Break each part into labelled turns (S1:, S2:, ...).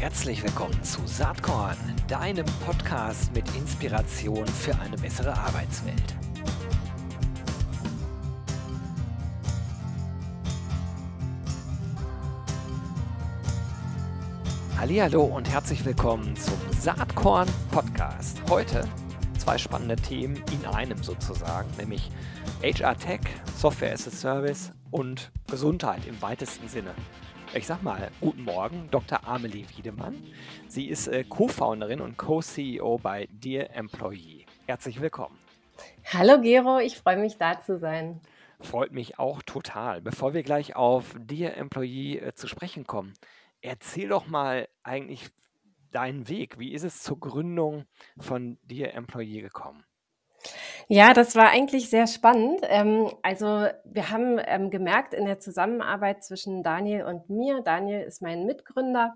S1: Herzlich willkommen zu Saatkorn, deinem Podcast mit Inspiration für eine bessere Arbeitswelt. Hallo und herzlich willkommen zum Saatkorn Podcast. Heute zwei spannende Themen in einem sozusagen, nämlich HR Tech, Software as a Service und Gesundheit im weitesten Sinne. Ich sag mal, guten Morgen, Dr. Amelie Wiedemann. Sie ist äh, Co-Founderin und Co-CEO bei Dear Employee. Herzlich willkommen.
S2: Hallo Gero, ich freue mich da zu sein.
S1: Freut mich auch total. Bevor wir gleich auf Dear Employee äh, zu sprechen kommen, erzähl doch mal eigentlich deinen Weg. Wie ist es zur Gründung von Dear Employee gekommen?
S2: Ja, das war eigentlich sehr spannend. Ähm, also wir haben ähm, gemerkt in der Zusammenarbeit zwischen Daniel und mir, Daniel ist mein Mitgründer,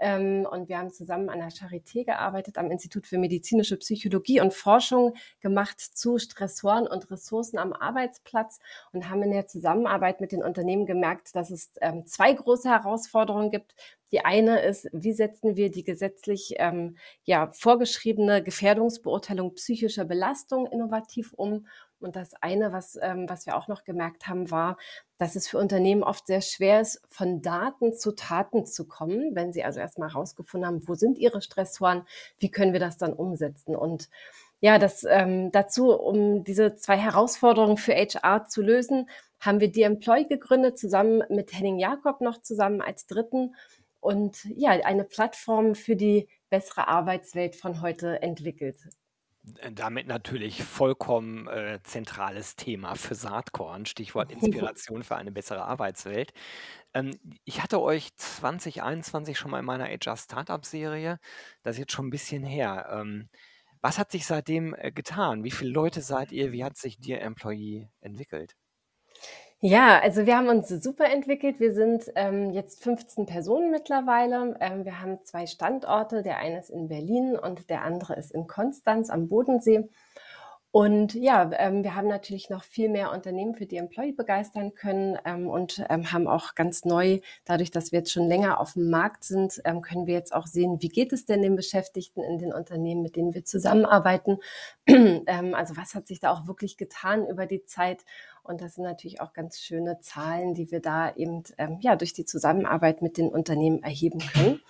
S2: ähm, und wir haben zusammen an der Charité gearbeitet, am Institut für medizinische Psychologie und Forschung gemacht zu Stressoren und Ressourcen am Arbeitsplatz und haben in der Zusammenarbeit mit den Unternehmen gemerkt, dass es ähm, zwei große Herausforderungen gibt. Die eine ist, wie setzen wir die gesetzlich ähm, ja, vorgeschriebene Gefährdungsbeurteilung psychischer Belastung innovativ um? Und das eine, was, ähm, was wir auch noch gemerkt haben, war, dass es für Unternehmen oft sehr schwer ist, von Daten zu Taten zu kommen, wenn sie also erstmal herausgefunden haben, wo sind ihre Stressoren, wie können wir das dann umsetzen? Und ja, das ähm, dazu, um diese zwei Herausforderungen für HR zu lösen, haben wir die Employ gegründet, zusammen mit Henning Jakob noch zusammen als Dritten und ja, eine Plattform für die bessere Arbeitswelt von heute entwickelt.
S1: Damit natürlich vollkommen äh, zentrales Thema für Saatkorn, Stichwort Inspiration für eine bessere Arbeitswelt. Ähm, ich hatte euch 2021 schon mal in meiner HR Startup Serie, das ist jetzt schon ein bisschen her. Ähm, was hat sich seitdem äh, getan? Wie viele Leute seid ihr? Wie hat sich Dear Employee entwickelt?
S2: Ja, also wir haben uns super entwickelt. Wir sind ähm, jetzt 15 Personen mittlerweile. Ähm, wir haben zwei Standorte. Der eine ist in Berlin und der andere ist in Konstanz am Bodensee. Und ja, ähm, wir haben natürlich noch viel mehr Unternehmen für die Employee begeistern können ähm, und ähm, haben auch ganz neu, dadurch, dass wir jetzt schon länger auf dem Markt sind, ähm, können wir jetzt auch sehen, wie geht es denn den Beschäftigten in den Unternehmen, mit denen wir zusammenarbeiten. Ähm, also was hat sich da auch wirklich getan über die Zeit? Und das sind natürlich auch ganz schöne Zahlen, die wir da eben ähm, ja durch die Zusammenarbeit mit den Unternehmen erheben können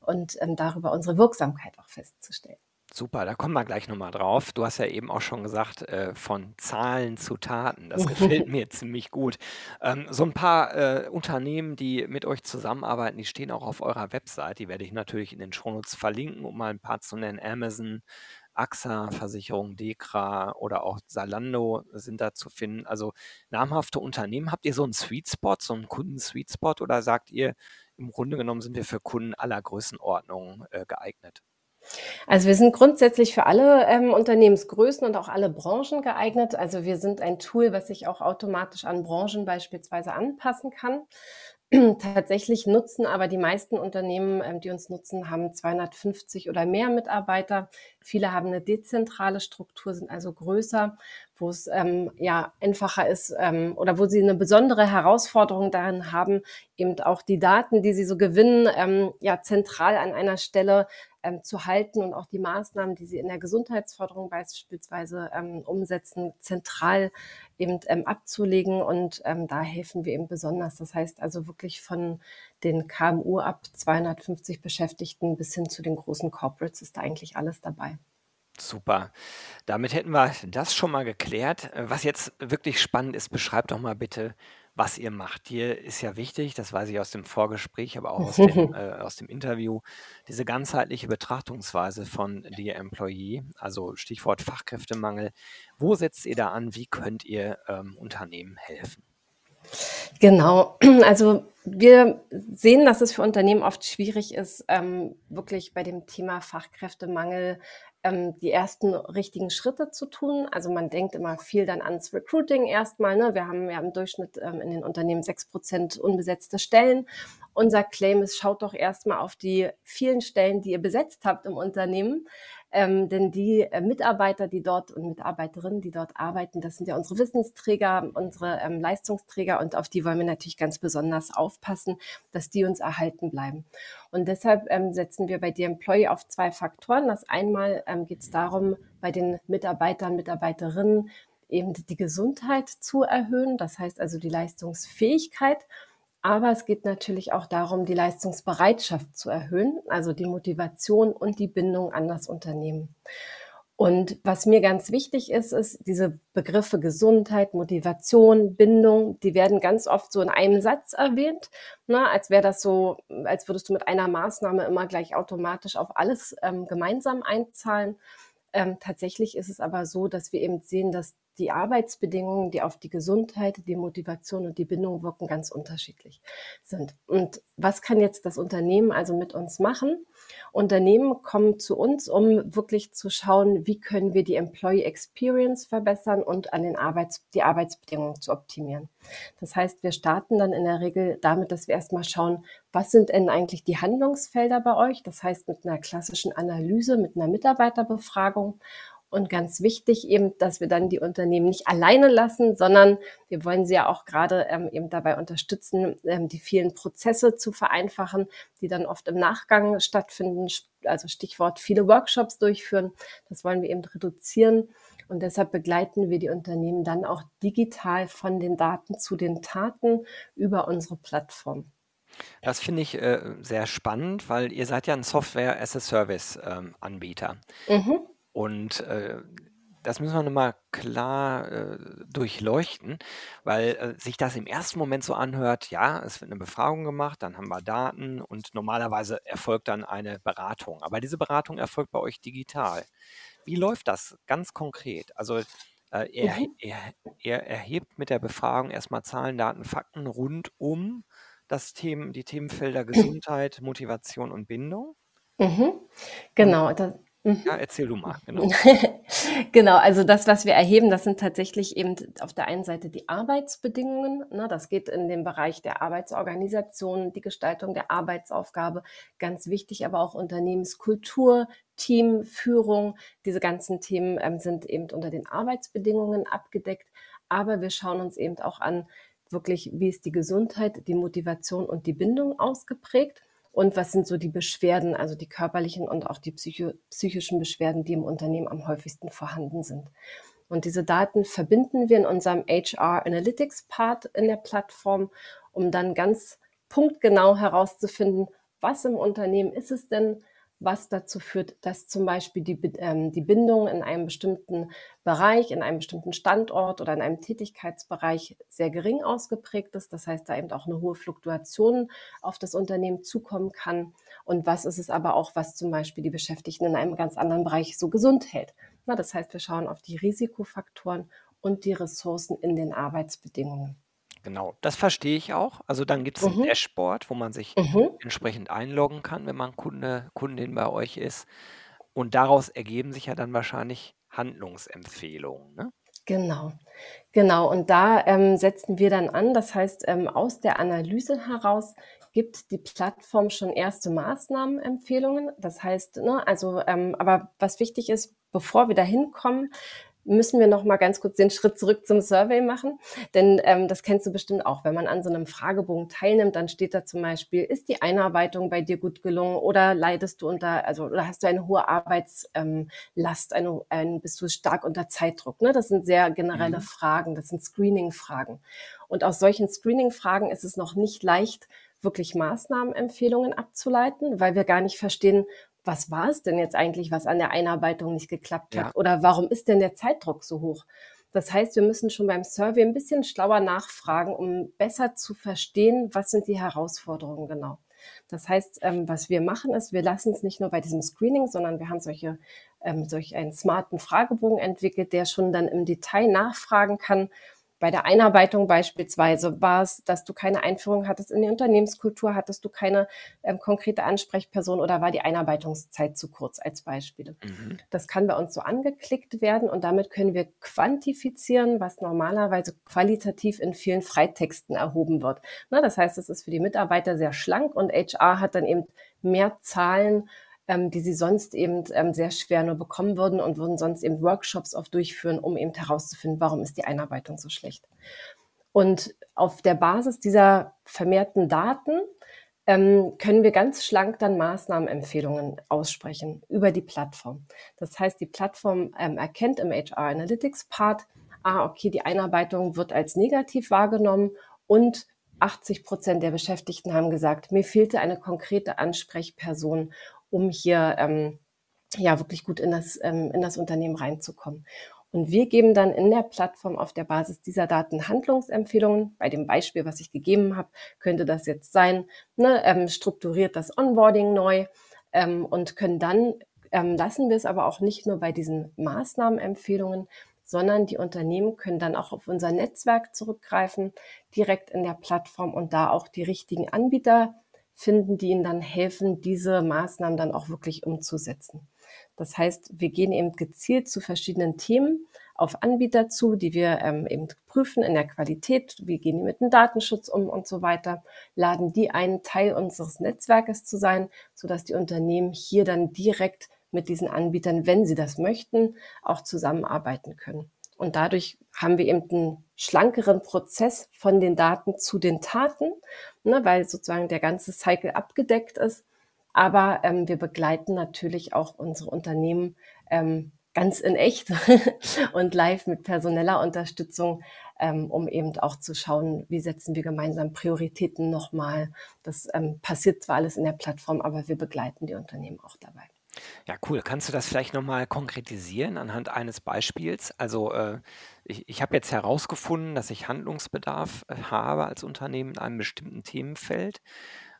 S2: und darüber unsere Wirksamkeit auch festzustellen.
S1: Super, da kommen wir gleich nochmal drauf. Du hast ja eben auch schon gesagt, äh, von Zahlen zu Taten. Das gefällt mir ziemlich gut. Ähm, so ein paar äh, Unternehmen, die mit euch zusammenarbeiten, die stehen auch auf eurer Website. Die werde ich natürlich in den Shownotes verlinken, um mal ein paar zu nennen. Amazon, AXA, Versicherung, Dekra oder auch Salando sind da zu finden. Also namhafte Unternehmen. Habt ihr so einen Sweet Spot, so einen Kunden-Sweet Spot oder sagt ihr, im Grunde genommen sind wir für Kunden aller Größenordnungen äh, geeignet?
S2: Also wir sind grundsätzlich für alle ähm, Unternehmensgrößen und auch alle Branchen geeignet. Also wir sind ein Tool, was sich auch automatisch an Branchen beispielsweise anpassen kann. Tatsächlich nutzen aber die meisten Unternehmen, ähm, die uns nutzen, haben 250 oder mehr Mitarbeiter. Viele haben eine dezentrale Struktur, sind also größer, wo es ähm, ja einfacher ist ähm, oder wo sie eine besondere Herausforderung darin haben, eben auch die Daten, die sie so gewinnen, ähm, ja zentral an einer Stelle ähm, zu halten und auch die Maßnahmen, die sie in der Gesundheitsförderung beispielsweise ähm, umsetzen, zentral eben ähm, abzulegen. Und ähm, da helfen wir eben besonders. Das heißt also wirklich von den KMU ab 250 Beschäftigten bis hin zu den großen Corporates ist da eigentlich alles dabei.
S1: Super. Damit hätten wir das schon mal geklärt. Was jetzt wirklich spannend ist, beschreibt doch mal bitte, was ihr macht. Hier ist ja wichtig, das weiß ich aus dem Vorgespräch, aber auch aus dem, äh, aus dem Interview, diese ganzheitliche Betrachtungsweise von Dear Employee, also Stichwort Fachkräftemangel. Wo setzt ihr da an? Wie könnt ihr ähm, Unternehmen helfen?
S2: Genau, also wir sehen, dass es für Unternehmen oft schwierig ist, ähm, wirklich bei dem Thema Fachkräftemangel ähm, die ersten richtigen Schritte zu tun. Also man denkt immer viel dann ans Recruiting erstmal. Ne? Wir haben ja im Durchschnitt ähm, in den Unternehmen sechs Prozent unbesetzte Stellen. Unser Claim ist, schaut doch erstmal auf die vielen Stellen, die ihr besetzt habt im Unternehmen. Ähm, denn die äh, Mitarbeiter, die dort und Mitarbeiterinnen, die dort arbeiten, das sind ja unsere Wissensträger, unsere ähm, Leistungsträger und auf die wollen wir natürlich ganz besonders aufpassen, dass die uns erhalten bleiben. Und deshalb ähm, setzen wir bei The Employee auf zwei Faktoren. Das einmal ähm, geht es darum, bei den Mitarbeitern, Mitarbeiterinnen eben die Gesundheit zu erhöhen, das heißt also die Leistungsfähigkeit. Aber es geht natürlich auch darum, die Leistungsbereitschaft zu erhöhen, also die Motivation und die Bindung an das Unternehmen. Und was mir ganz wichtig ist, ist diese Begriffe Gesundheit, Motivation, Bindung, die werden ganz oft so in einem Satz erwähnt, ne, als wäre das so, als würdest du mit einer Maßnahme immer gleich automatisch auf alles ähm, gemeinsam einzahlen. Ähm, tatsächlich ist es aber so, dass wir eben sehen, dass die Arbeitsbedingungen, die auf die Gesundheit, die Motivation und die Bindung wirken, ganz unterschiedlich sind. Und was kann jetzt das Unternehmen also mit uns machen? Unternehmen kommen zu uns, um wirklich zu schauen, wie können wir die Employee Experience verbessern und an den Arbeits die Arbeitsbedingungen zu optimieren. Das heißt, wir starten dann in der Regel damit, dass wir erstmal schauen, was sind denn eigentlich die Handlungsfelder bei euch? Das heißt, mit einer klassischen Analyse, mit einer Mitarbeiterbefragung und ganz wichtig eben, dass wir dann die Unternehmen nicht alleine lassen, sondern wir wollen sie ja auch gerade ähm, eben dabei unterstützen, ähm, die vielen Prozesse zu vereinfachen, die dann oft im Nachgang stattfinden. Also Stichwort viele Workshops durchführen. Das wollen wir eben reduzieren. Und deshalb begleiten wir die Unternehmen dann auch digital von den Daten zu den Taten über unsere Plattform.
S1: Das finde ich äh, sehr spannend, weil ihr seid ja ein Software-as-a-Service-Anbieter. Ähm, mhm. Und äh, das müssen wir nochmal klar äh, durchleuchten, weil äh, sich das im ersten Moment so anhört, ja, es wird eine Befragung gemacht, dann haben wir Daten und normalerweise erfolgt dann eine Beratung. Aber diese Beratung erfolgt bei euch digital. Wie läuft das ganz konkret? Also äh, er, Mhm. er, er erhebt mit der Befragung erstmal Zahlen, Daten, Fakten rund um das Themen, die Themenfelder Gesundheit, Motivation und Bindung.
S2: Mhm. Genau, das,
S1: Mhm. Ja, erzähl du mal, genau.
S2: genau, also das, was wir erheben, das sind tatsächlich eben auf der einen Seite die Arbeitsbedingungen. Ne, das geht in den Bereich der Arbeitsorganisation, die Gestaltung der Arbeitsaufgabe, ganz wichtig, aber auch Unternehmenskultur, Teamführung. Diese ganzen Themen ähm, sind eben unter den Arbeitsbedingungen abgedeckt. Aber wir schauen uns eben auch an, wirklich, wie ist die Gesundheit, die Motivation und die Bindung ausgeprägt und was sind so die Beschwerden, also die körperlichen und auch die psycho psychischen Beschwerden, die im Unternehmen am häufigsten vorhanden sind. Und diese Daten verbinden wir in unserem HR Analytics Part in der Plattform, um dann ganz punktgenau herauszufinden, was im Unternehmen ist es denn, was dazu führt, dass zum Beispiel die, ähm, die Bindung in einem bestimmten Bereich, in einem bestimmten Standort oder in einem Tätigkeitsbereich sehr gering ausgeprägt ist. Das heißt, da eben auch eine hohe Fluktuation auf das Unternehmen zukommen kann. Und was ist es aber auch, was zum Beispiel die Beschäftigten in einem ganz anderen Bereich so gesund hält. Na, das heißt, wir schauen auf die Risikofaktoren und die Ressourcen in den Arbeitsbedingungen.
S1: Genau, das verstehe ich auch. Also dann gibt es ein Mhm. Dashboard, wo man sich Mhm. entsprechend einloggen kann, wenn man Kunde, Kundin bei euch ist. Und daraus ergeben sich ja dann wahrscheinlich Handlungsempfehlungen, ne?
S2: Genau, genau. Und da ähm, setzen wir dann an. Das heißt, ähm, aus der Analyse heraus gibt die Plattform schon erste Maßnahmenempfehlungen. Das heißt, ne, also, ähm, aber was wichtig ist, bevor wir da hinkommen, müssen wir noch mal ganz kurz den Schritt zurück zum Survey machen, denn ähm, das kennst du bestimmt auch. Wenn man an so einem Fragebogen teilnimmt, dann steht da zum Beispiel: Ist die Einarbeitung bei dir gut gelungen oder leidest du unter, also oder hast du eine hohe Arbeitslast, ähm, eine, ein, bist du stark unter Zeitdruck? Ne? Das sind sehr generelle mhm. Fragen, das sind Screening-Fragen. Und aus solchen Screening-Fragen ist es noch nicht leicht, wirklich Maßnahmenempfehlungen abzuleiten, weil wir gar nicht verstehen, was war es denn jetzt eigentlich, was an der Einarbeitung nicht geklappt hat? Ja. Oder warum ist denn der Zeitdruck so hoch? Das heißt, wir müssen schon beim Survey ein bisschen schlauer nachfragen, um besser zu verstehen, was sind die Herausforderungen genau. Das heißt, ähm, was wir machen ist, wir lassen es nicht nur bei diesem Screening, sondern wir haben solche, ähm, solch einen smarten Fragebogen entwickelt, der schon dann im Detail nachfragen kann, bei der Einarbeitung beispielsweise war es, dass du keine Einführung hattest in die Unternehmenskultur, hattest du keine ähm, konkrete Ansprechperson oder war die Einarbeitungszeit zu kurz als Beispiele. Mhm. Das kann bei uns so angeklickt werden und damit können wir quantifizieren, was normalerweise qualitativ in vielen Freitexten erhoben wird. Na, das heißt, es ist für die Mitarbeiter sehr schlank und HR hat dann eben mehr Zahlen ähm, die sie sonst eben ähm, sehr schwer nur bekommen würden und würden sonst eben Workshops oft durchführen, um eben herauszufinden, warum ist die Einarbeitung so schlecht. Und auf der Basis dieser vermehrten Daten ähm, können wir ganz schlank dann Maßnahmenempfehlungen aussprechen über die Plattform. Das heißt, die Plattform ähm, erkennt im HR Analytics Part, ah, okay, die Einarbeitung wird als negativ wahrgenommen und 80 Prozent der Beschäftigten haben gesagt, mir fehlte eine konkrete Ansprechperson, um hier ähm, ja wirklich gut in das, ähm, in das Unternehmen reinzukommen. Und wir geben dann in der Plattform auf der Basis dieser Daten Handlungsempfehlungen. Bei dem Beispiel, was ich gegeben habe, könnte das jetzt sein, ne, ähm, strukturiert das Onboarding neu ähm, und können dann, ähm, lassen wir es aber auch nicht nur bei diesen Maßnahmenempfehlungen, sondern die Unternehmen können dann auch auf unser Netzwerk zurückgreifen, direkt in der Plattform und da auch die richtigen Anbieter finden, die ihnen dann helfen, diese Maßnahmen dann auch wirklich umzusetzen. Das heißt, wir gehen eben gezielt zu verschiedenen Themen auf Anbieter zu, die wir ähm, eben prüfen in der Qualität. Wie gehen die mit dem Datenschutz um und so weiter? Laden die einen Teil unseres Netzwerkes zu sein, sodass die Unternehmen hier dann direkt mit diesen Anbietern, wenn sie das möchten, auch zusammenarbeiten können. Und dadurch haben wir eben einen schlankeren Prozess von den Daten zu den Taten, ne, weil sozusagen der ganze Cycle abgedeckt ist aber ähm, wir begleiten natürlich auch unsere Unternehmen ähm, ganz in echt und live mit personeller Unterstützung, ähm, um eben auch zu schauen, wie setzen wir gemeinsam Prioritäten nochmal. Das ähm, passiert zwar alles in der Plattform, aber wir begleiten die Unternehmen auch dabei.
S1: Ja, cool. Kannst du das vielleicht nochmal konkretisieren anhand eines Beispiels? Also äh, ich, ich habe jetzt herausgefunden, dass ich Handlungsbedarf äh, habe als Unternehmen in einem bestimmten Themenfeld.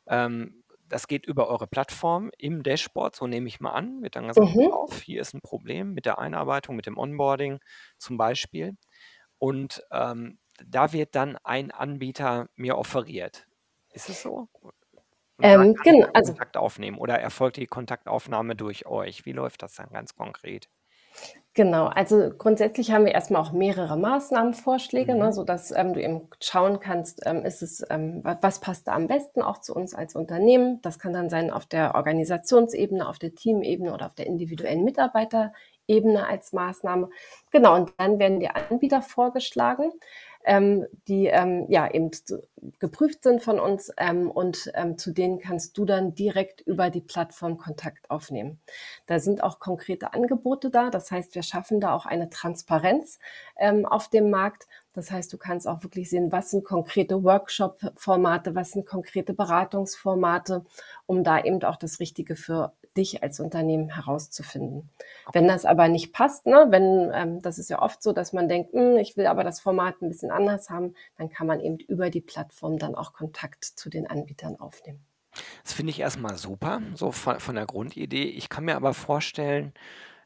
S1: Ähm, das geht über eure Plattform im Dashboard, so nehme ich mal an, wird dann gesagt,
S2: Mhm.
S1: auf, hier ist ein Problem mit der Einarbeitung, mit dem Onboarding zum Beispiel. Und ähm, da wird dann ein Anbieter mir offeriert. Ist es so? Und
S2: Ähm,
S1: kann ich
S2: genau, also
S1: Kontakt aufnehmen oder erfolgt die Kontaktaufnahme durch euch? Wie läuft das dann ganz konkret?
S2: Genau, also grundsätzlich haben wir erstmal auch mehrere Maßnahmenvorschläge, ne,
S1: Mhm.
S2: sodass ähm, du eben schauen kannst, ähm, ist es, ähm, wa- was passt da am besten auch zu uns als Unternehmen. Das kann dann sein auf der Organisationsebene, auf der Teamebene oder auf der individuellen Mitarbeiterebene als Maßnahme. Genau, und dann werden die Anbieter vorgeschlagen, ähm, die ähm, ja eben geprüft sind von uns ähm, und ähm, zu denen kannst du dann direkt über die Plattform Kontakt aufnehmen. Da sind auch konkrete Angebote da. Das heißt, wir schaffen da auch eine Transparenz ähm, auf dem Markt. Das heißt, du kannst auch wirklich sehen, was sind konkrete Workshop-Formate, was sind konkrete Beratungsformate, um da eben auch das Richtige für dich als Unternehmen herauszufinden. Wenn das aber nicht passt, ne, wenn ähm, das ist ja oft so, dass man denkt, hm, ich will aber das Format ein bisschen anders haben, dann kann man eben über die Plattform dann auch Kontakt zu den Anbietern aufnehmen.
S1: Das finde ich erstmal super, so von, von der Grundidee. Ich kann mir aber vorstellen,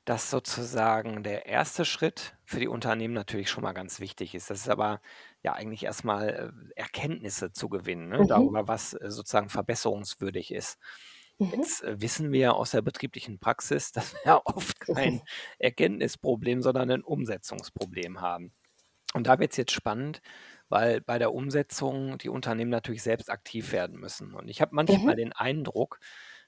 S1: dass sozusagen der erste Schritt für die Unternehmen natürlich schon mal ganz wichtig ist. Das ist aber ja eigentlich erstmal äh, Erkenntnisse zu gewinnen, ne,
S2: Mhm.
S1: darüber, was äh, sozusagen verbesserungswürdig ist.
S2: Mhm.
S1: Jetzt äh, wissen wir aus der betrieblichen Praxis, dass wir oft kein Erkenntnisproblem, sondern ein Umsetzungsproblem haben. Und da wird es jetzt spannend, weil bei der Umsetzung die Unternehmen natürlich selbst aktiv werden müssen. Und ich habe manchmal
S2: Mhm.
S1: den Eindruck,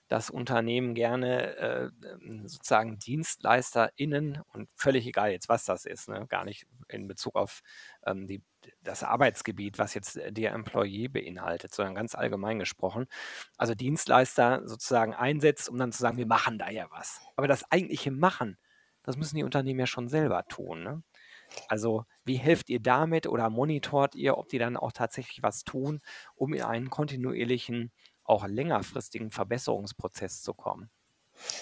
S1: dass Unternehmen gerne äh, ähm, sozusagen DienstleisterInnen und völlig egal jetzt, was das ist, ne, gar nicht in Bezug auf ähm, die, das Arbeitsgebiet, was jetzt äh, der Employee beinhaltet, sondern ganz allgemein gesprochen. Also Dienstleister sozusagen einsetzt, um dann zu sagen, wir machen da ja was. Aber das eigentliche Machen, das müssen die Unternehmen ja schon selber tun. Ne? Also, wie helft ihr damit oder monitort ihr, ob die dann auch tatsächlich was tun, um in einen kontinuierlichen, auch längerfristigen Verbesserungsprozess zu kommen?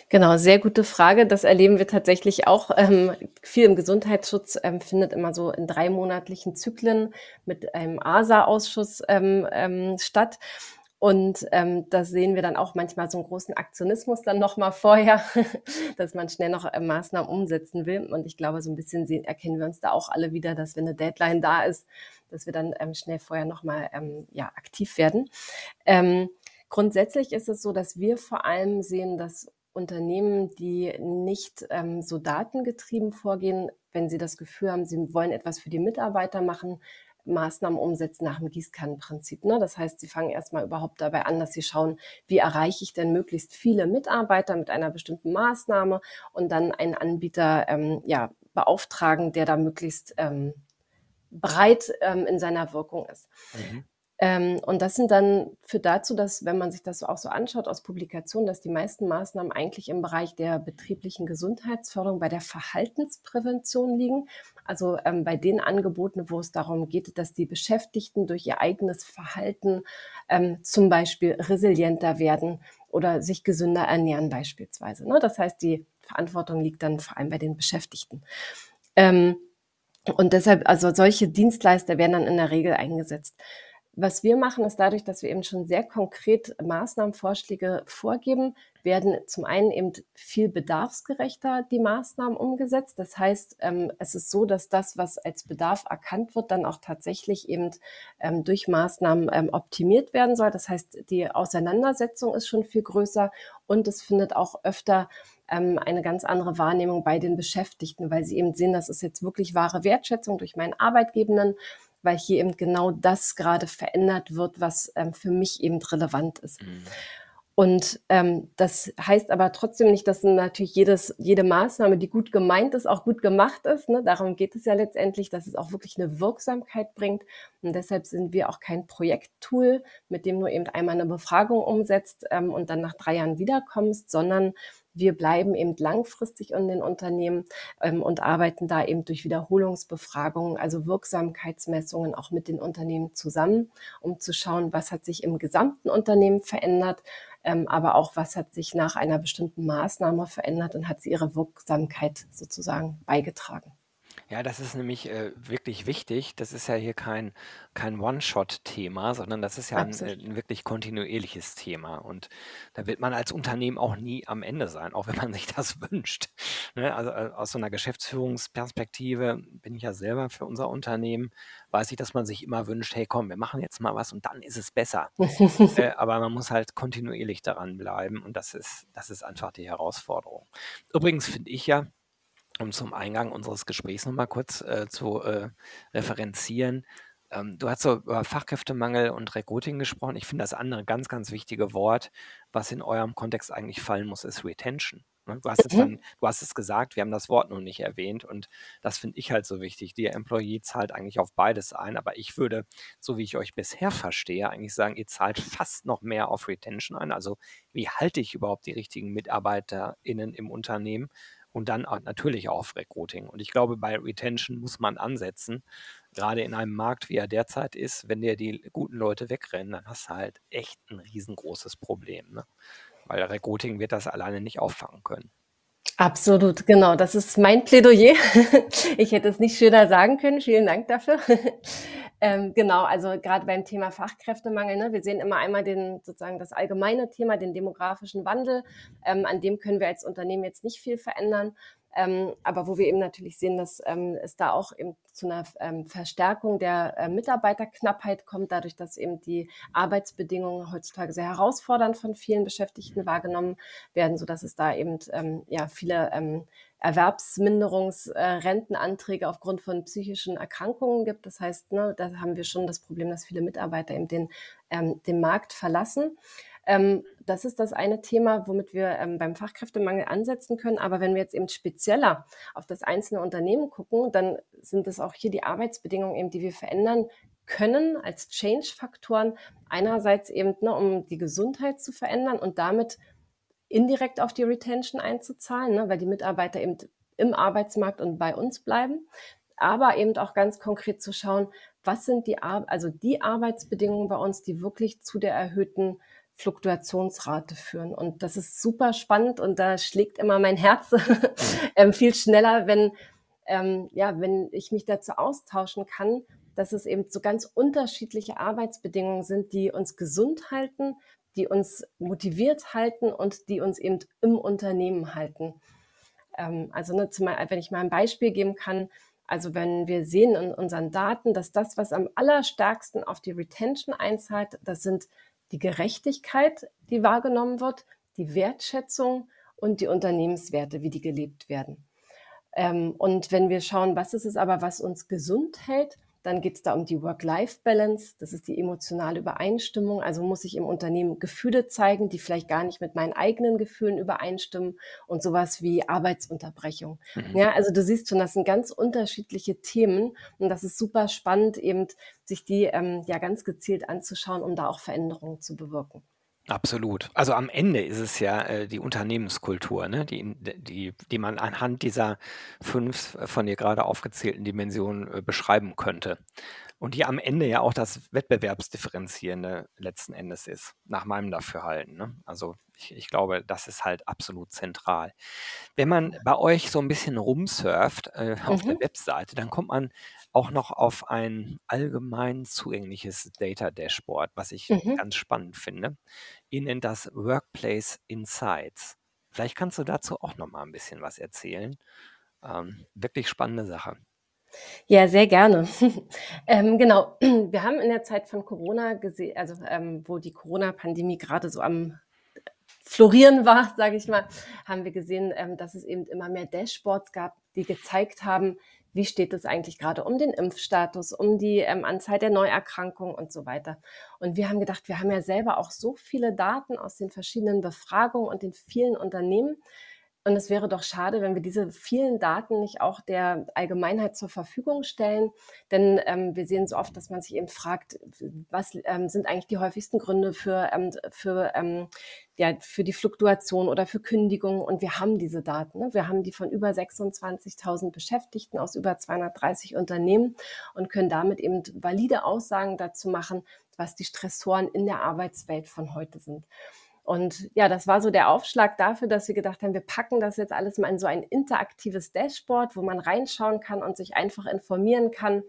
S2: Genau, sehr gute Frage. Das erleben wir tatsächlich auch. Ähm, viel im Gesundheitsschutz ähm, findet immer so in dreimonatlichen Zyklen mit einem ASA-Ausschuss ähm, ähm, statt. Und ähm, da sehen wir dann auch manchmal so einen großen Aktionismus dann noch mal vorher, dass man schnell noch äh, Maßnahmen umsetzen will. Und ich glaube, so ein bisschen sehen, erkennen wir uns da auch alle wieder, dass wenn eine Deadline da ist, dass wir dann ähm, schnell vorher noch mal ähm, ja, aktiv werden. Ähm, grundsätzlich ist es so, dass wir vor allem sehen, dass Unternehmen, die nicht ähm, so datengetrieben vorgehen, wenn sie das Gefühl haben, sie wollen etwas für die Mitarbeiter machen, Maßnahmen umsetzen nach dem Gießkannenprinzip. Ne? Das heißt, sie fangen erstmal überhaupt dabei an, dass sie schauen, wie erreiche ich denn möglichst viele Mitarbeiter mit einer bestimmten Maßnahme und dann einen Anbieter ähm, ja, beauftragen, der da möglichst ähm, breit ähm, in seiner Wirkung ist. Mhm. Ähm, und das sind dann für dazu, dass, wenn man sich das auch so anschaut aus Publikationen, dass die meisten Maßnahmen eigentlich im Bereich der betrieblichen Gesundheitsförderung, bei der Verhaltensprävention liegen. Also ähm, bei den Angeboten, wo es darum geht, dass die Beschäftigten durch ihr eigenes Verhalten ähm, zum Beispiel resilienter werden oder sich gesünder ernähren beispielsweise. Ne? Das heißt, die Verantwortung liegt dann vor allem bei den Beschäftigten. Ähm, und deshalb, also solche Dienstleister werden dann in der Regel eingesetzt. Was wir machen, ist dadurch, dass wir eben schon sehr konkret Maßnahmenvorschläge vorgeben, werden zum einen eben viel bedarfsgerechter die Maßnahmen umgesetzt. Das heißt, ähm, es ist so, dass das, was als Bedarf erkannt wird, dann auch tatsächlich eben ähm, durch Maßnahmen ähm, optimiert werden soll. Das heißt, die Auseinandersetzung ist schon viel größer und es findet auch öfter eine ganz andere Wahrnehmung bei den Beschäftigten, weil sie eben sehen, das ist jetzt wirklich wahre Wertschätzung durch meinen Arbeitgebenden weil hier eben genau das gerade verändert wird, was ähm, für mich eben relevant ist. Mhm. Und ähm, das heißt aber trotzdem nicht, dass natürlich jedes, jede Maßnahme, die gut gemeint ist, auch gut gemacht ist. Ne? Darum geht es ja letztendlich, dass es auch wirklich eine Wirksamkeit bringt. Und deshalb sind wir auch kein Projekttool, mit dem du eben einmal eine Befragung umsetzt ähm, und dann nach drei Jahren wiederkommst, sondern wir bleiben eben langfristig in den Unternehmen ähm, und arbeiten da eben durch Wiederholungsbefragungen, also Wirksamkeitsmessungen auch mit den Unternehmen zusammen, um zu schauen, was hat sich im gesamten Unternehmen verändert, ähm, aber auch was hat sich nach einer bestimmten Maßnahme verändert und hat sie ihre Wirksamkeit sozusagen beigetragen.
S1: Ja, das ist nämlich äh, wirklich wichtig. Das ist ja hier kein, kein One-Shot-Thema, sondern das ist ja ein, äh, ein wirklich kontinuierliches Thema. Und da wird man als Unternehmen auch nie am Ende sein, auch wenn man sich das wünscht. Ne? Also äh, aus so einer Geschäftsführungsperspektive bin ich ja selber für unser Unternehmen, weiß ich, dass man sich immer wünscht, hey komm, wir machen jetzt mal was und dann ist es besser. äh, aber man muss halt kontinuierlich daran bleiben und das ist, das ist einfach die Herausforderung. Übrigens finde ich ja, um zum Eingang unseres Gesprächs nochmal kurz äh, zu äh, referenzieren. Ähm, du hast so über Fachkräftemangel und Recruiting gesprochen. Ich finde das andere ganz, ganz wichtige Wort, was in eurem Kontext eigentlich fallen muss, ist Retention. Ne? Du hast, es dann, du hast es gesagt, wir haben das Wort noch nicht erwähnt und das finde ich halt so wichtig. Die Employee zahlt eigentlich auf beides ein, aber ich würde, so wie ich euch bisher verstehe, eigentlich sagen, ihr zahlt fast noch mehr auf Retention ein. Also wie halte ich überhaupt die richtigen MitarbeiterInnen im Unternehmen? Und dann natürlich auch auf Recruiting. Und ich glaube, bei Retention muss man ansetzen. Gerade in einem Markt, wie er derzeit ist, wenn dir die guten Leute wegrennen, dann hast du halt echt ein riesengroßes Problem. Ne? Weil Recruiting wird das alleine nicht auffangen können.
S2: Absolut, genau. Das ist mein Plädoyer. Ich hätte es nicht schöner sagen können. Vielen Dank dafür. Ähm, genau, also gerade beim Thema Fachkräftemangel, ne, wir sehen immer einmal den sozusagen das allgemeine Thema, den demografischen Wandel. Ähm, an dem können wir als Unternehmen jetzt nicht viel verändern. Ähm, aber wo wir eben natürlich sehen, dass ähm, es da auch eben zu einer ähm, Verstärkung der äh, Mitarbeiterknappheit kommt, dadurch, dass eben die Arbeitsbedingungen heutzutage sehr herausfordernd von vielen Beschäftigten wahrgenommen werden, so dass es da eben ähm, ja viele ähm, Erwerbsminderungsrentenanträge äh, aufgrund von psychischen Erkrankungen gibt. Das heißt, ne, da haben wir schon das Problem, dass viele Mitarbeiter eben den, ähm, den Markt verlassen. Ähm, das ist das eine Thema, womit wir ähm, beim Fachkräftemangel ansetzen können. Aber wenn wir jetzt eben spezieller auf das einzelne Unternehmen gucken, dann sind es auch hier die Arbeitsbedingungen eben, die wir verändern können als Change-Faktoren. Einerseits eben, ne, um die Gesundheit zu verändern und damit indirekt auf die Retention einzuzahlen, ne, weil die Mitarbeiter eben im Arbeitsmarkt und bei uns bleiben, aber eben auch ganz konkret zu schauen, was sind die, Ar also die Arbeitsbedingungen bei uns, die wirklich zu der erhöhten Fluktuationsrate führen. Und das ist super spannend und da schlägt immer mein Herz ähm, viel schneller, wenn, ähm, ja, wenn ich mich dazu austauschen kann, dass es eben so ganz unterschiedliche Arbeitsbedingungen sind, die uns gesund halten, die uns motiviert halten und die uns eben im Unternehmen halten. Ähm, also ne, zum, wenn ich mal ein Beispiel geben kann, also wenn wir sehen in unseren Daten, dass das, was am allerstärksten auf die Retention einzahlt, das sind die Gerechtigkeit, die wahrgenommen wird, die Wertschätzung und die Unternehmenswerte, wie die gelebt werden. Ähm, und wenn wir schauen, was ist es aber, was uns gesund hält, Dann geht es da um die Work-Life-Balance. Das ist die emotionale Übereinstimmung. Also muss ich im Unternehmen Gefühle zeigen, die vielleicht gar nicht mit meinen eigenen Gefühlen übereinstimmen und sowas wie Arbeitsunterbrechung. Mhm. Ja, also du siehst schon, das sind ganz unterschiedliche Themen und das ist super spannend, eben sich die ähm, ja ganz gezielt anzuschauen, um da auch Veränderungen zu bewirken.
S1: Absolut. Also am Ende ist es ja äh, die Unternehmenskultur, ne? die, die, die man anhand dieser fünf von dir gerade aufgezählten Dimensionen äh, beschreiben könnte. Und die am Ende ja auch das Wettbewerbsdifferenzierende letzten Endes ist, nach meinem Dafürhalten. Ne? Also ich, ich glaube, das ist halt absolut zentral. Wenn man bei euch so ein bisschen rumsurft äh, auf der mhm. Webseite, dann kommt man auch noch auf ein allgemein zugängliches Data Dashboard, was ich Mhm. ganz spannend finde. Ihr nennt das Workplace Insights. Vielleicht kannst du dazu auch noch mal ein bisschen was erzählen. Ähm, wirklich spannende Sache.
S2: Ja, sehr gerne. Ähm, genau, wir haben in der Zeit von Corona gesehen, also, ähm, wo die Corona-Pandemie gerade so am Florieren war, sage ich mal, haben wir gesehen, ähm, dass es eben immer mehr Dashboards gab, die gezeigt haben, wie steht es eigentlich gerade um den Impfstatus, um die ähm, Anzahl der Neuerkrankungen und so weiter. Und wir haben gedacht, wir haben ja selber auch so viele Daten aus den verschiedenen Befragungen und den vielen Unternehmen. Und es wäre doch schade, wenn wir diese vielen Daten nicht auch der Allgemeinheit zur Verfügung stellen. Denn ähm, wir sehen so oft, dass man sich eben fragt, was ähm, sind eigentlich die häufigsten Gründe für, ähm, für, ähm, ja, für die Fluktuation oder für Kündigungen. Und wir haben diese Daten. Ne? Wir haben die von über 26.000 Beschäftigten aus über 230 Unternehmen und können damit eben valide Aussagen dazu machen, was die Stressoren in der Arbeitswelt von heute sind. Und ja, das war so der Aufschlag dafür, dass wir gedacht haben, wir packen das jetzt alles mal in so ein interaktives Dashboard, wo man reinschauen kann und sich einfach informieren kann,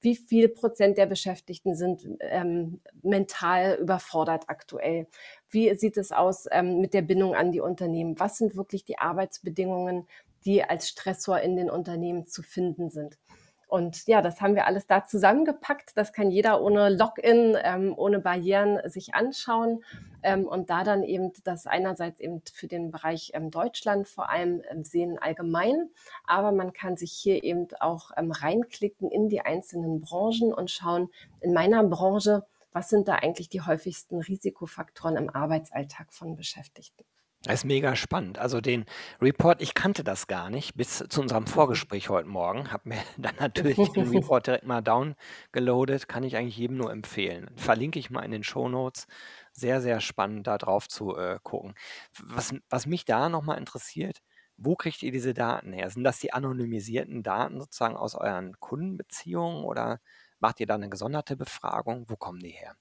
S2: wie viel Prozent der Beschäftigten sind ähm, mental überfordert aktuell. Wie sieht es aus ähm, mit der Bindung an die Unternehmen? Was sind wirklich die Arbeitsbedingungen, die als Stressor in den Unternehmen zu finden sind? Und ja, das haben wir alles da zusammengepackt. Das kann jeder ohne Login, ähm, ohne Barrieren sich anschauen ähm, und da dann eben das einerseits eben für den Bereich ähm, Deutschland vor allem ähm, sehen allgemein, aber man kann sich hier eben auch ähm, reinklicken in die einzelnen Branchen und schauen, in meiner Branche, was sind da eigentlich die häufigsten Risikofaktoren im Arbeitsalltag von Beschäftigten.
S1: Das ist mega spannend. Also den Report, ich kannte das gar nicht bis zu unserem mhm. Vorgespräch heute Morgen. Habe mir dann natürlich den Report direkt mal downgeloadet. Kann ich eigentlich jedem nur empfehlen. Verlinke ich mal in den Show Notes. Sehr, sehr spannend, da drauf zu äh, gucken. Was, was mich da nochmal interessiert, wo kriegt ihr diese Daten her? Sind das die anonymisierten Daten sozusagen aus euren Kundenbeziehungen oder macht ihr da eine gesonderte Befragung? Wo kommen die her?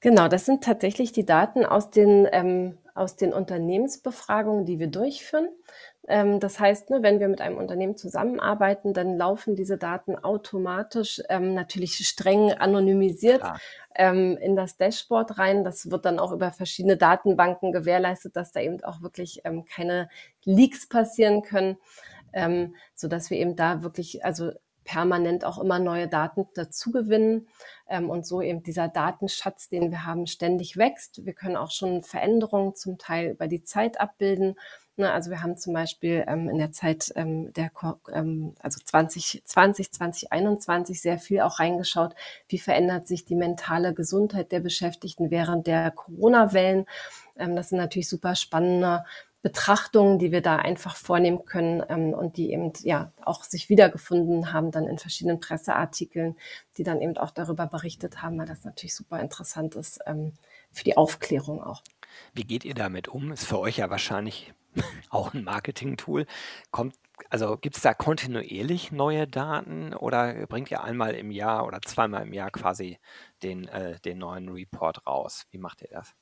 S2: Genau, das sind tatsächlich die Daten aus den, ähm, aus den Unternehmensbefragungen, die wir durchführen. Ähm, das heißt, ne, wenn wir mit einem Unternehmen zusammenarbeiten, dann laufen diese Daten automatisch, ähm, natürlich streng anonymisiert, ähm, in das Dashboard rein. Das wird dann auch über verschiedene Datenbanken gewährleistet, dass da eben auch wirklich ähm, keine Leaks passieren können, ähm, so dass wir eben da wirklich, also permanent auch immer neue Daten dazugewinnen ähm, und so eben dieser Datenschatz, den wir haben, ständig wächst. Wir können auch schon Veränderungen zum Teil über die Zeit abbilden. Ne, also wir haben zum Beispiel ähm, in der Zeit ähm, der ähm, also 2020, 2021 sehr viel auch reingeschaut, wie verändert sich die mentale Gesundheit der Beschäftigten während der Corona-Wellen. Ähm, das sind natürlich super spannende Betrachtungen, die wir da einfach vornehmen können ähm, und die eben ja auch sich wiedergefunden haben dann in verschiedenen Presseartikeln, die dann eben auch darüber berichtet haben, weil das natürlich super interessant ist ähm, für die Aufklärung auch.
S1: Wie geht ihr damit um? Ist für euch ja wahrscheinlich auch ein Marketing-Tool. Kommt, also gibt es da kontinuierlich neue Daten oder bringt ihr einmal im Jahr oder zweimal im Jahr quasi den, äh, den neuen Report raus? Wie macht ihr das?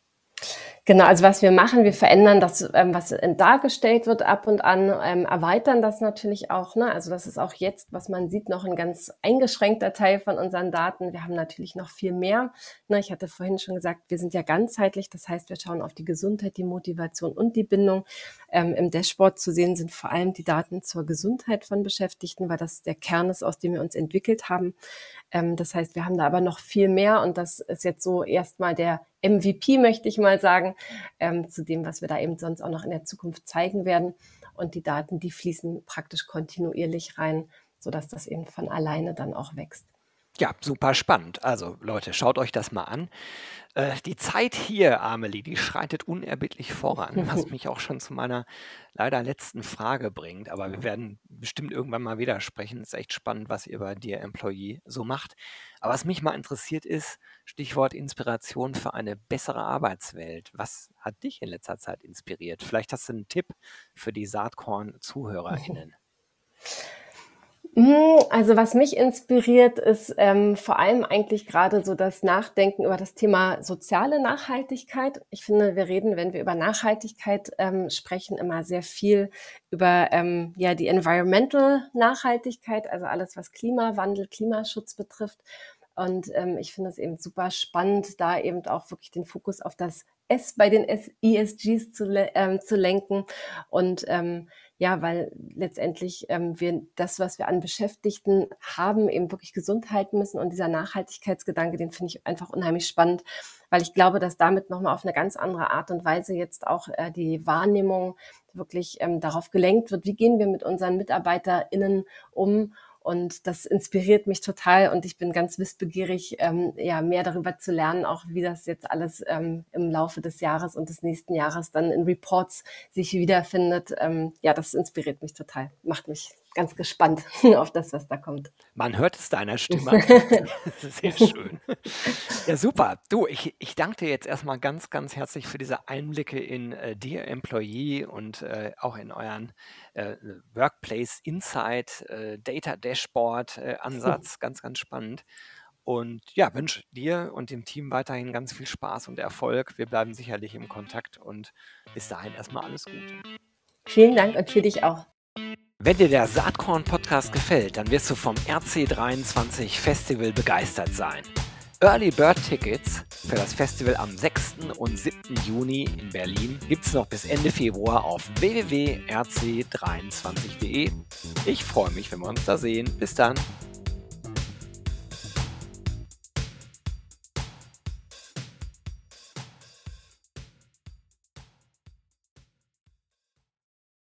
S2: Genau, also was wir machen, wir verändern das, ähm, was dargestellt wird ab und an, ähm, erweitern das natürlich auch. Ne? Also das ist auch jetzt, was man sieht, noch ein ganz eingeschränkter Teil von unseren Daten. Wir haben natürlich noch viel mehr. Ne? Ich hatte vorhin schon gesagt, wir sind ja ganzheitlich. Das heißt, wir schauen auf die Gesundheit, die Motivation und die Bindung. Ähm, Im Dashboard zu sehen sind vor allem die Daten zur Gesundheit von Beschäftigten, weil das der Kern ist, aus dem wir uns entwickelt haben. Ähm, das heißt, wir haben da aber noch viel mehr und das ist jetzt so erstmal der MVP, möchte ich mal sagen, ähm, zu dem, was wir da eben sonst auch noch in der Zukunft zeigen werden. Und die Daten, die fließen praktisch kontinuierlich rein, sodass das eben von alleine dann auch wächst.
S1: Ja, super spannend. Also Leute, schaut euch das mal an. Äh, die Zeit hier, Amelie, die schreitet unerbittlich voran, was mich auch schon zu meiner leider letzten Frage bringt. Aber wir werden bestimmt irgendwann mal wieder sprechen. Ist echt spannend, was ihr bei Dear Employee so macht. Aber was mich mal interessiert ist, Stichwort Inspiration für eine bessere Arbeitswelt. Was hat dich in letzter Zeit inspiriert? Vielleicht hast du einen Tipp für die Saatkorn-ZuhörerInnen.
S2: Hm, also was mich inspiriert, ist ähm, vor allem eigentlich gerade so das Nachdenken über das Thema soziale Nachhaltigkeit. Ich finde, wir reden, wenn wir über Nachhaltigkeit ähm, sprechen, immer sehr viel über ähm, ja die Environmental Nachhaltigkeit, also alles, was Klimawandel, Klimaschutz betrifft. Und ähm, ich finde es eben super spannend, da eben auch wirklich den Fokus auf das S bei den ESGs zu, ähm, zu lenken und ähm, ja, weil letztendlich ähm, wir das, was wir an Beschäftigten haben, eben wirklich gesund halten müssen. Und dieser Nachhaltigkeitsgedanke, den finde ich einfach unheimlich spannend, weil ich glaube, dass damit nochmal auf eine ganz andere Art und Weise jetzt auch äh, die Wahrnehmung wirklich ähm, darauf gelenkt wird, wie gehen wir mit unseren MitarbeiterInnen um und das inspiriert mich total und ich bin ganz wissbegierig, ähm, ja, mehr darüber zu lernen, auch wie das jetzt alles ähm, im Laufe des Jahres und des nächsten Jahres dann in Reports sich wiederfindet. Ähm, ja, das inspiriert mich total, macht mich ganz gespannt auf das, was da kommt.
S1: Man hört es deiner Stimme. Sehr schön. Ja, super. Du, ich, ich danke dir jetzt erstmal ganz, ganz herzlich für diese Einblicke in äh, Dear Employee und äh, auch in euren äh, Workplace Insight, äh, Data Dashboard äh, Ansatz. Ganz, ganz spannend. Und ja, wünsche dir und dem Team weiterhin ganz viel Spaß und Erfolg. Wir bleiben sicherlich im Kontakt und bis dahin erstmal alles Gute.
S2: Vielen Dank und für dich auch.
S1: Wenn dir der Saatkorn-Podcast gefällt, dann wirst du vom RC23 Festival begeistert sein. Early Bird Tickets für das Festival am 6. und 7. Juni in Berlin gibt es noch bis Ende Februar auf www.rc23.de. Ich freue mich, wenn wir uns da sehen. Bis dann.